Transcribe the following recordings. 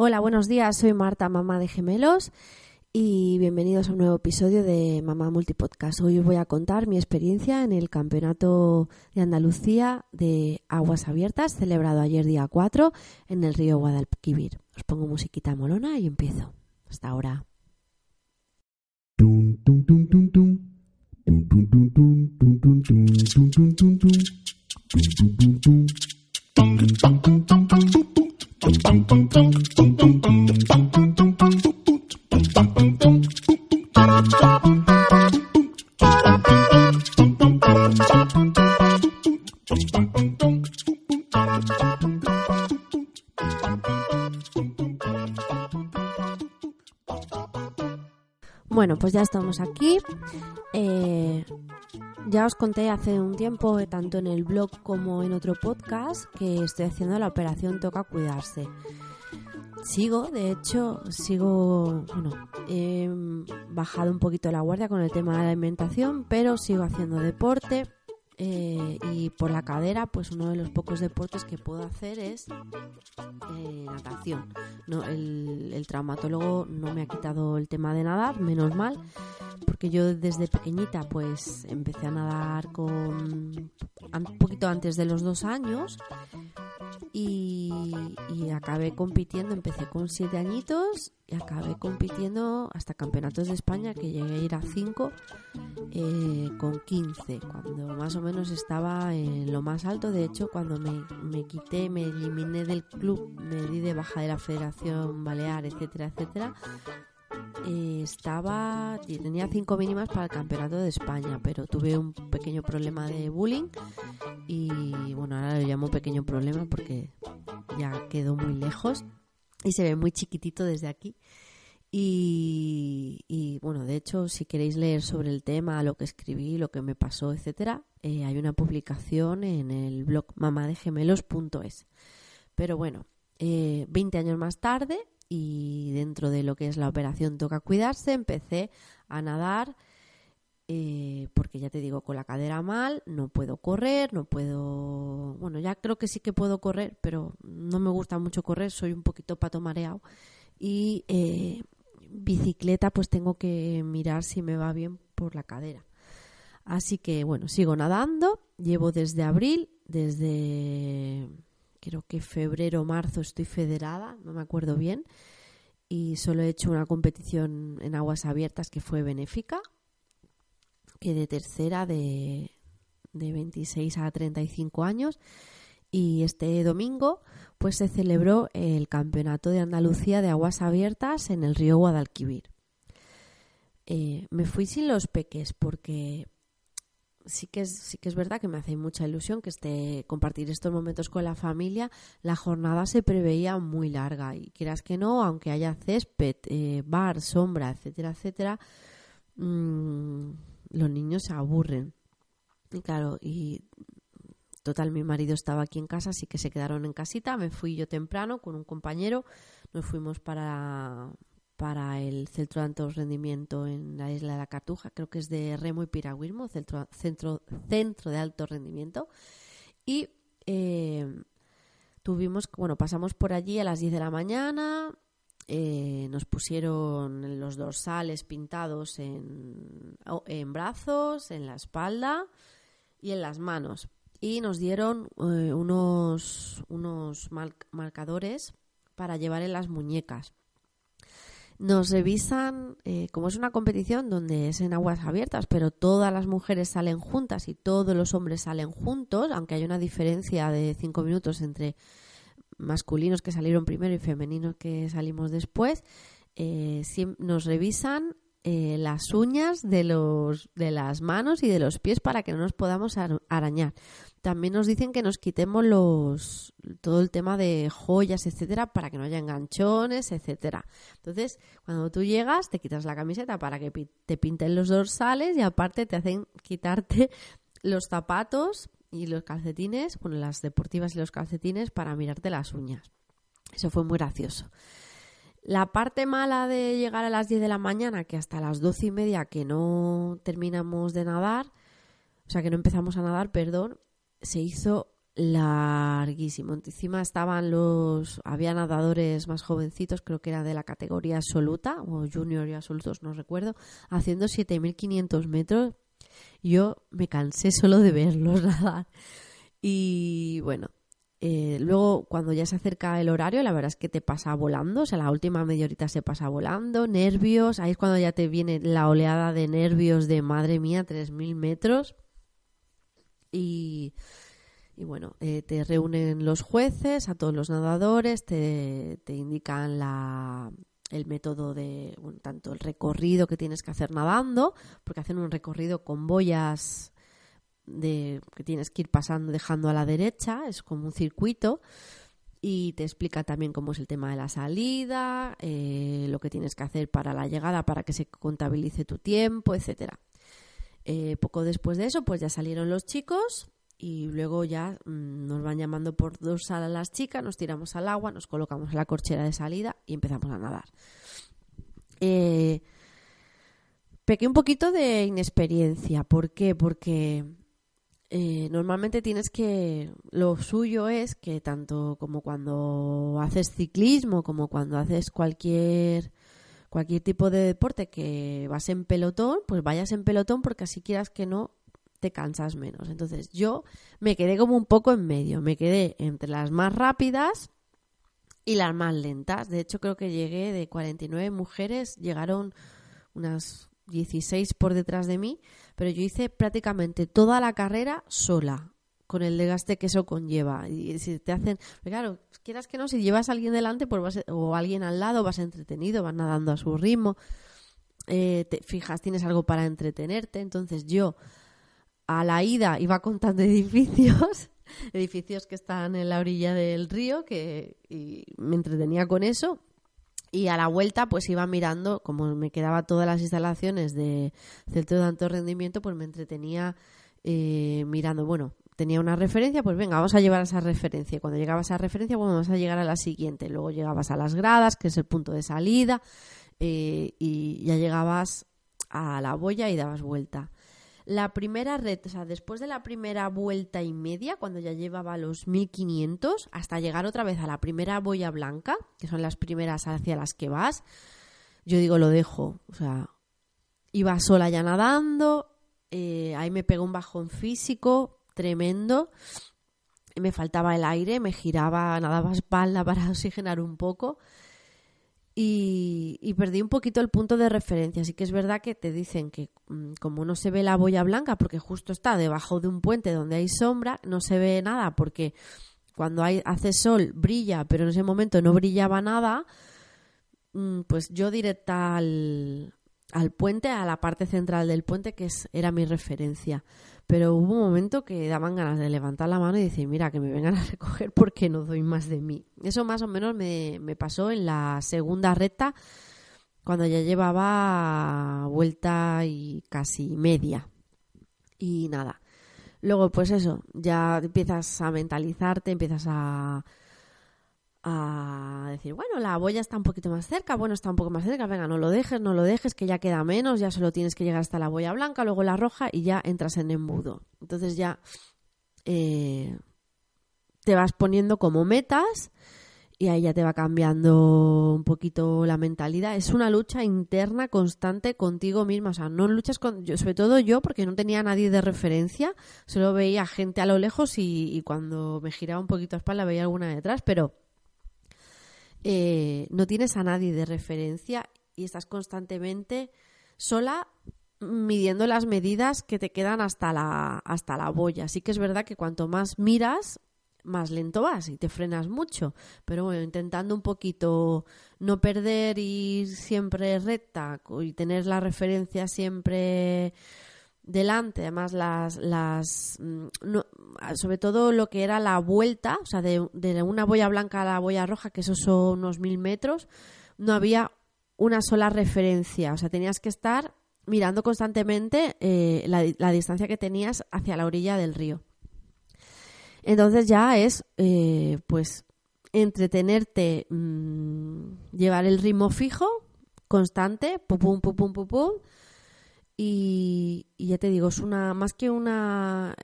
Hola, buenos días. Soy Marta, mamá de gemelos, y bienvenidos a un nuevo episodio de Mamá Multipodcast. Hoy os voy a contar mi experiencia en el Campeonato de Andalucía de Aguas Abiertas, celebrado ayer día 4 en el río Guadalquivir. Os pongo musiquita molona y empiezo. Hasta ahora. Bueno, pues ya estamos aquí. Eh, ya os conté hace un tiempo, eh, tanto en el blog como en otro podcast, que estoy haciendo la operación Toca Cuidarse. Sigo, de hecho, sigo, bueno, he bajado un poquito la guardia con el tema de la alimentación, pero sigo haciendo deporte eh, y por la cadera, pues uno de los pocos deportes que puedo hacer es eh, natación. El, el, traumatólogo no me ha quitado el tema de nadar, menos mal, porque yo desde pequeñita pues empecé a nadar con un poquito antes de los dos años y, y, acabé compitiendo, empecé con siete añitos y acabé compitiendo hasta campeonatos de España que llegué a ir a cinco eh, con 15, cuando más o menos estaba en lo más alto. De hecho, cuando me, me quité, me eliminé del club, me di de baja de la Federación Balear, etcétera, etcétera, eh, estaba tenía cinco mínimas para el campeonato de España pero tuve un pequeño problema de bullying y bueno ahora lo llamo pequeño problema porque ya quedó muy lejos y se ve muy chiquitito desde aquí y, bueno, de hecho, si queréis leer sobre el tema, lo que escribí, lo que me pasó, etcétera, eh, hay una publicación en el blog mamadegemelos.es. Pero bueno, eh, 20 años más tarde y dentro de lo que es la operación Toca Cuidarse, empecé a nadar. Eh, porque ya te digo, con la cadera mal, no puedo correr, no puedo. Bueno, ya creo que sí que puedo correr, pero no me gusta mucho correr, soy un poquito pato mareado. Y eh, bicicleta pues tengo que mirar si me va bien por la cadera. Así que bueno, sigo nadando, llevo desde abril, desde creo que febrero marzo estoy federada, no me acuerdo bien, y solo he hecho una competición en aguas abiertas que fue benéfica, que de tercera de, de 26 a 35 años y este domingo pues se celebró el Campeonato de Andalucía de Aguas Abiertas en el río Guadalquivir. Eh, me fui sin los peques porque sí que es, sí que es verdad que me hace mucha ilusión que esté compartir estos momentos con la familia. La jornada se preveía muy larga y quieras que no, aunque haya césped, eh, bar, sombra, etcétera, etcétera, mmm, los niños se aburren. Y claro, y Total, mi marido estaba aquí en casa, así que se quedaron en casita. Me fui yo temprano con un compañero. Nos fuimos para, para el centro de alto rendimiento en la isla de la Cartuja, creo que es de Remo y Piragüismo, centro, centro, centro de alto rendimiento. Y eh, tuvimos, bueno, pasamos por allí a las 10 de la mañana. Eh, nos pusieron los dorsales pintados en, en brazos, en la espalda y en las manos y nos dieron eh, unos, unos marcadores para llevar en las muñecas. Nos revisan, eh, como es una competición donde es en aguas abiertas, pero todas las mujeres salen juntas y todos los hombres salen juntos, aunque hay una diferencia de cinco minutos entre masculinos que salieron primero y femeninos que salimos después, eh, nos revisan eh, las uñas de, los, de las manos y de los pies para que no nos podamos arañar. También nos dicen que nos quitemos los, todo el tema de joyas, etcétera, para que no haya enganchones, etcétera. Entonces, cuando tú llegas, te quitas la camiseta para que te pinten los dorsales y aparte te hacen quitarte los zapatos y los calcetines, bueno, las deportivas y los calcetines para mirarte las uñas. Eso fue muy gracioso. La parte mala de llegar a las 10 de la mañana, que hasta las 12 y media que no terminamos de nadar, o sea, que no empezamos a nadar, perdón, se hizo larguísimo. Encima estaban los, había nadadores más jovencitos, creo que era de la categoría absoluta, o junior y absolutos, no recuerdo, haciendo 7.500 metros. Yo me cansé solo de verlos nadar. Y bueno, eh, luego, cuando ya se acerca el horario, la verdad es que te pasa volando, o sea, la última media horita se pasa volando, nervios, ahí es cuando ya te viene la oleada de nervios de madre mía, 3.000 metros. Y, y bueno, eh, te reúnen los jueces, a todos los nadadores, te, te indican la, el método de, tanto el recorrido que tienes que hacer nadando, porque hacen un recorrido con boyas de, que tienes que ir pasando, dejando a la derecha, es como un circuito y te explica también cómo es el tema de la salida, eh, lo que tienes que hacer para la llegada para que se contabilice tu tiempo, etcétera. Eh, poco después de eso, pues ya salieron los chicos y luego ya mm, nos van llamando por dos a las chicas, nos tiramos al agua, nos colocamos en la corchera de salida y empezamos a nadar. Eh, pequé un poquito de inexperiencia. ¿Por qué? Porque eh, normalmente tienes que, lo suyo es que tanto como cuando haces ciclismo, como cuando haces cualquier, cualquier tipo de deporte que vas en pelotón, pues vayas en pelotón porque así quieras que no te cansas menos. Entonces yo me quedé como un poco en medio, me quedé entre las más rápidas y las más lentas. De hecho creo que llegué de 49 mujeres, llegaron unas 16 por detrás de mí, pero yo hice prácticamente toda la carrera sola, con el desgaste que eso conlleva. Y si te hacen, claro, quieras que no, si llevas a alguien delante pues o alguien al lado, vas entretenido, vas nadando a su ritmo, eh, te fijas, tienes algo para entretenerte. Entonces yo a la ida iba contando edificios, edificios que están en la orilla del río, que y me entretenía con eso y a la vuelta pues iba mirando, como me quedaba todas las instalaciones de centro de alto rendimiento, pues me entretenía eh, mirando, bueno, tenía una referencia, pues venga, vamos a llevar esa referencia. Cuando llegabas a esa referencia, bueno, vamos a llegar a la siguiente. Luego llegabas a las gradas, que es el punto de salida, eh, y ya llegabas a la boya y dabas vuelta. La primera red, o sea, después de la primera vuelta y media, cuando ya llevaba los 1500, hasta llegar otra vez a la primera boya blanca, que son las primeras hacia las que vas, yo digo, lo dejo. O sea, iba sola ya nadando, eh, ahí me pegó un bajón físico tremendo, me faltaba el aire, me giraba, nadaba espalda para oxigenar un poco y, perdí un poquito el punto de referencia. Así que es verdad que te dicen que mm, como no se ve la boya blanca porque justo está debajo de un puente donde hay sombra, no se ve nada porque cuando hay, hace sol brilla, pero en ese momento no brillaba nada, mm, pues yo directa al, al puente, a la parte central del puente, que es, era mi referencia pero hubo un momento que daban ganas de levantar la mano y decir, mira, que me vengan a recoger porque no doy más de mí. Eso más o menos me, me pasó en la segunda recta, cuando ya llevaba vuelta y casi media. Y nada. Luego, pues eso, ya empiezas a mentalizarte, empiezas a, a decir, bueno, la boya está un poquito más cerca, bueno, está un poco más cerca, venga, no lo dejes, no lo dejes, que ya queda menos, ya solo tienes que llegar hasta la boya blanca, luego la roja y ya entras en embudo. Entonces ya eh, te vas poniendo como metas y ahí ya te va cambiando un poquito la mentalidad. Es una lucha interna constante contigo misma, o sea, no luchas con, yo, sobre todo yo, porque no tenía nadie de referencia, solo veía gente a lo lejos y, y cuando me giraba un poquito a espalda veía alguna detrás, pero eh, no tienes a nadie de referencia y estás constantemente sola midiendo las medidas que te quedan hasta la, hasta la boya. Así que es verdad que cuanto más miras, más lento vas y te frenas mucho. Pero bueno, intentando un poquito no perder y ir siempre recta y tener la referencia siempre delante, además las, las mm, sobre todo lo que era la vuelta, o sea, de, una boya blanca a la boya roja, que esos son unos mil metros, no había una sola referencia, o sea, tenías que estar mirando constantemente eh, la, distancia que tenías hacia la orilla del río. Entonces ya es, eh, pues, entretenerte, mm, llevar el ritmo fijo, constante, pum, pum, pum, pum, pum, pum, y, ya te digo, es una más que una,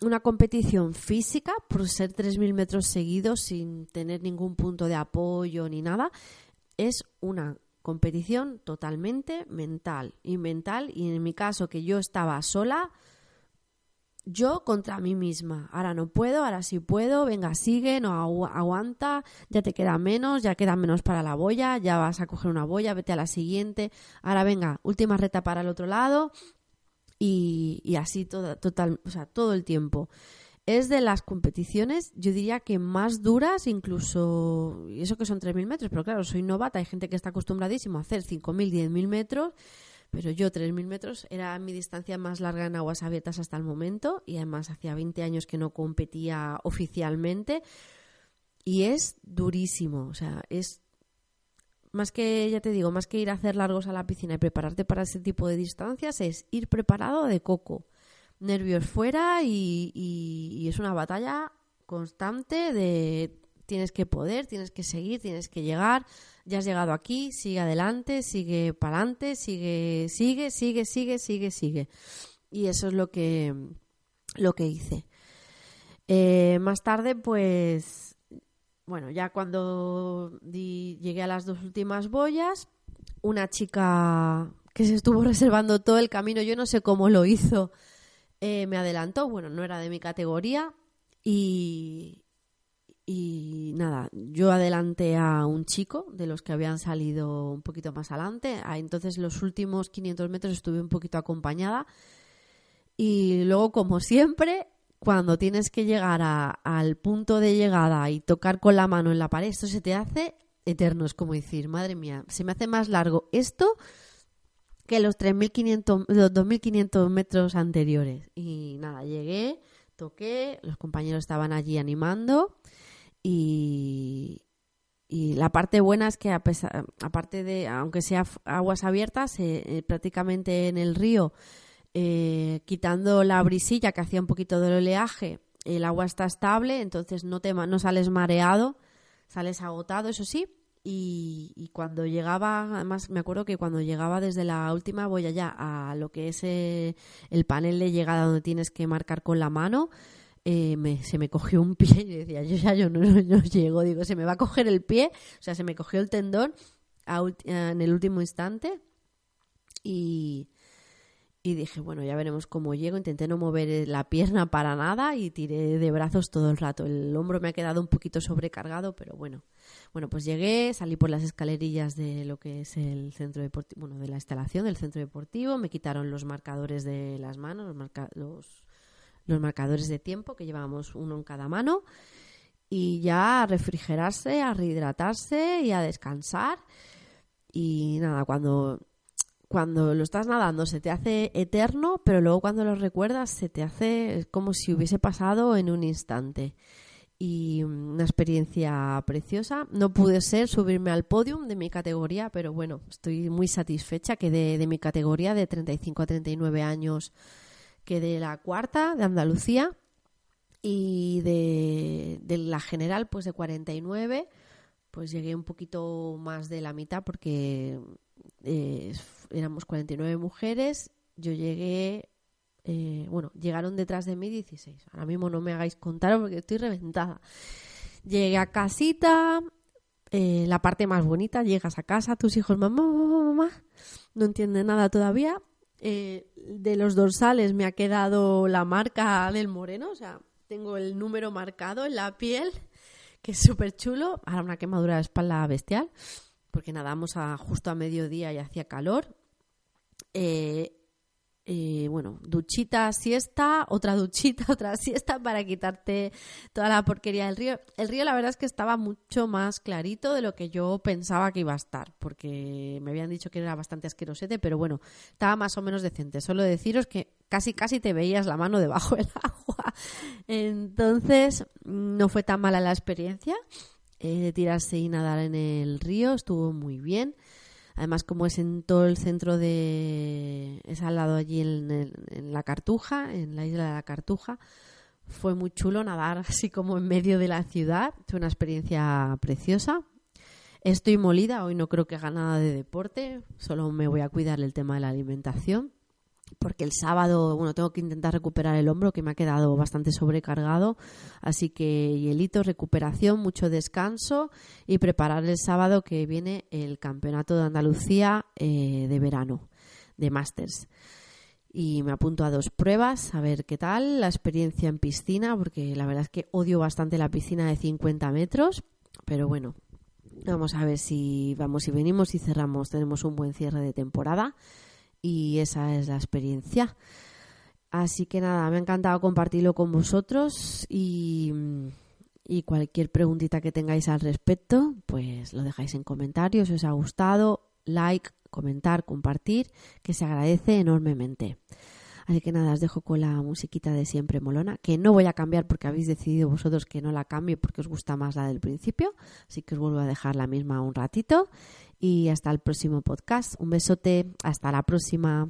una competición física, por ser 3.000 metros seguidos sin tener ningún punto de apoyo ni nada, es una competición totalmente mental y mental. Y en mi caso que yo estaba sola yo contra mí misma. Ahora no puedo, ahora sí puedo, venga, sigue, no aguanta, ya te queda menos, ya queda menos para la boya, ya vas a coger una boya, vete a la siguiente. Ahora venga, última reta para el otro lado y, y así todo, total, o sea, todo el tiempo. Es de las competiciones, yo diría que más duras, incluso, eso que son 3.000 metros, pero claro, soy novata, hay gente que está acostumbradísimo a hacer 5.000, 10.000 metros pero yo 3.000 metros era mi distancia más larga en aguas abiertas hasta el momento y además hacía 20 años que no competía oficialmente y es durísimo, o sea, es más que, ya te digo, más que ir a hacer largos a la piscina y prepararte para ese tipo de distancias, es ir preparado de coco, nervios fuera y, y es una batalla constante de tienes que poder, tienes que seguir, tienes que llegar, ya has llegado aquí, sigue adelante, sigue para adelante, sigue, sigue, sigue, sigue, sigue, sigue. Y eso es lo que, lo que hice. Eh, más tarde, pues, bueno, ya cuando llegué a las dos últimas boyas, una chica que se estuvo reservando todo el camino, yo no sé cómo lo hizo, eh, me adelantó, bueno, no era de mi categoría y, y nada, yo adelanté a un chico de los que habían salido un poquito más adelante. Ah, entonces los últimos 500 metros estuve un poquito acompañada. Y luego, como siempre, cuando tienes que llegar al punto de llegada y tocar con la mano en la pared, esto se te hace eterno. Es como decir, madre mía, se me hace más largo esto que los 3.500, los 2.500 metros anteriores. Y nada, llegué, toqué, los compañeros estaban allí animando y, la parte buena es que, a pesar, aparte de, aunque sea aguas abiertas, eh, eh, prácticamente en el río, eh, quitando la brisilla que hacía un poquito del oleaje, el agua está estable, entonces no, te, no sales mareado, sales agotado, eso sí. Y, cuando llegaba, además me acuerdo que cuando llegaba desde la última voy allá a lo que es el panel de llegada donde tienes que marcar con la mano, eh, se me cogió un pie y decía, yo ya yo no, llego, digo, se me va a coger el pie, o sea, se me cogió el tendón en el último instante y, y dije, bueno, ya veremos cómo llego. Intenté no mover la pierna para nada y tiré de brazos todo el rato. El hombro me ha quedado un poquito sobrecargado, pero bueno. Bueno, pues llegué, salí por las escalerillas de lo que es el centro deportivo, bueno, de la instalación del centro deportivo. Me quitaron los marcadores de las manos, los, los los marcadores de tiempo, que llevábamos uno en cada mano, y ya a refrigerarse, a rehidratarse y a descansar. Y nada, cuando, cuando lo estás nadando se te hace eterno, pero luego cuando lo recuerdas se te hace como si hubiese pasado en un instante. Y una experiencia preciosa. No pude ser subirme al podium de mi categoría, pero bueno, estoy muy satisfecha que de, de mi categoría de 35 a 39 años de la cuarta de Andalucía y de, la general pues de 49 pues llegué un poquito más de la mitad porque eh, éramos 49 mujeres. Yo llegué eh, bueno llegaron detrás de mí 16 ahora mismo no me hagáis contar porque estoy reventada. Llegué a casita eh, la parte más bonita llegas a casa tus hijos mamá mamá mamá no entienden nada todavía eh, de los dorsales me ha quedado la marca del moreno, o sea, tengo el número marcado en la piel, que es súper chulo. Ahora una quemadura de espalda bestial, porque nadamos a, justo a mediodía y hacía calor. Eh, eh, bueno, duchita, siesta, otra duchita, otra siesta para quitarte toda la porquería del río. El río la verdad es que estaba mucho más clarito de lo que yo pensaba que iba a estar, porque me habían dicho que era bastante asquerosete, pero bueno, estaba más o menos decente. Solo deciros que casi casi te veías la mano debajo del agua. Entonces, no fue tan mala la experiencia eh, de tirarse y nadar en el río, estuvo muy bien. Además, como es en todo el centro de... es al lado allí en, la Cartuja, en la isla de la Cartuja, fue muy chulo nadar así como en medio de la ciudad. Fue una experiencia preciosa. Estoy molida, hoy no creo que haga nada de deporte, solo me voy a cuidar el tema de la alimentación porque el sábado, bueno, tengo que intentar recuperar el hombro que me ha quedado bastante sobrecargado, así que hielito, recuperación, mucho descanso y preparar el sábado que viene el Campeonato de Andalucía eh, de verano, de Masters. Y me apunto a dos pruebas, a ver qué tal, la experiencia en piscina, porque la verdad es que odio bastante la piscina de 50 metros, pero bueno, vamos a ver si vamos y venimos y cerramos, tenemos un buen cierre de temporada y esa es la experiencia. Así que nada, me ha encantado compartirlo con vosotros y, cualquier preguntita que tengáis al respecto, pues lo dejáis en comentarios os ha gustado, like, comentar, compartir, que se agradece enormemente. Así que nada, os dejo con la musiquita de siempre molona, que no voy a cambiar porque habéis decidido vosotros que no la cambie porque os gusta más la del principio. Así que os vuelvo a dejar la misma un ratito. Y hasta el próximo podcast. Un besote. Hasta la próxima.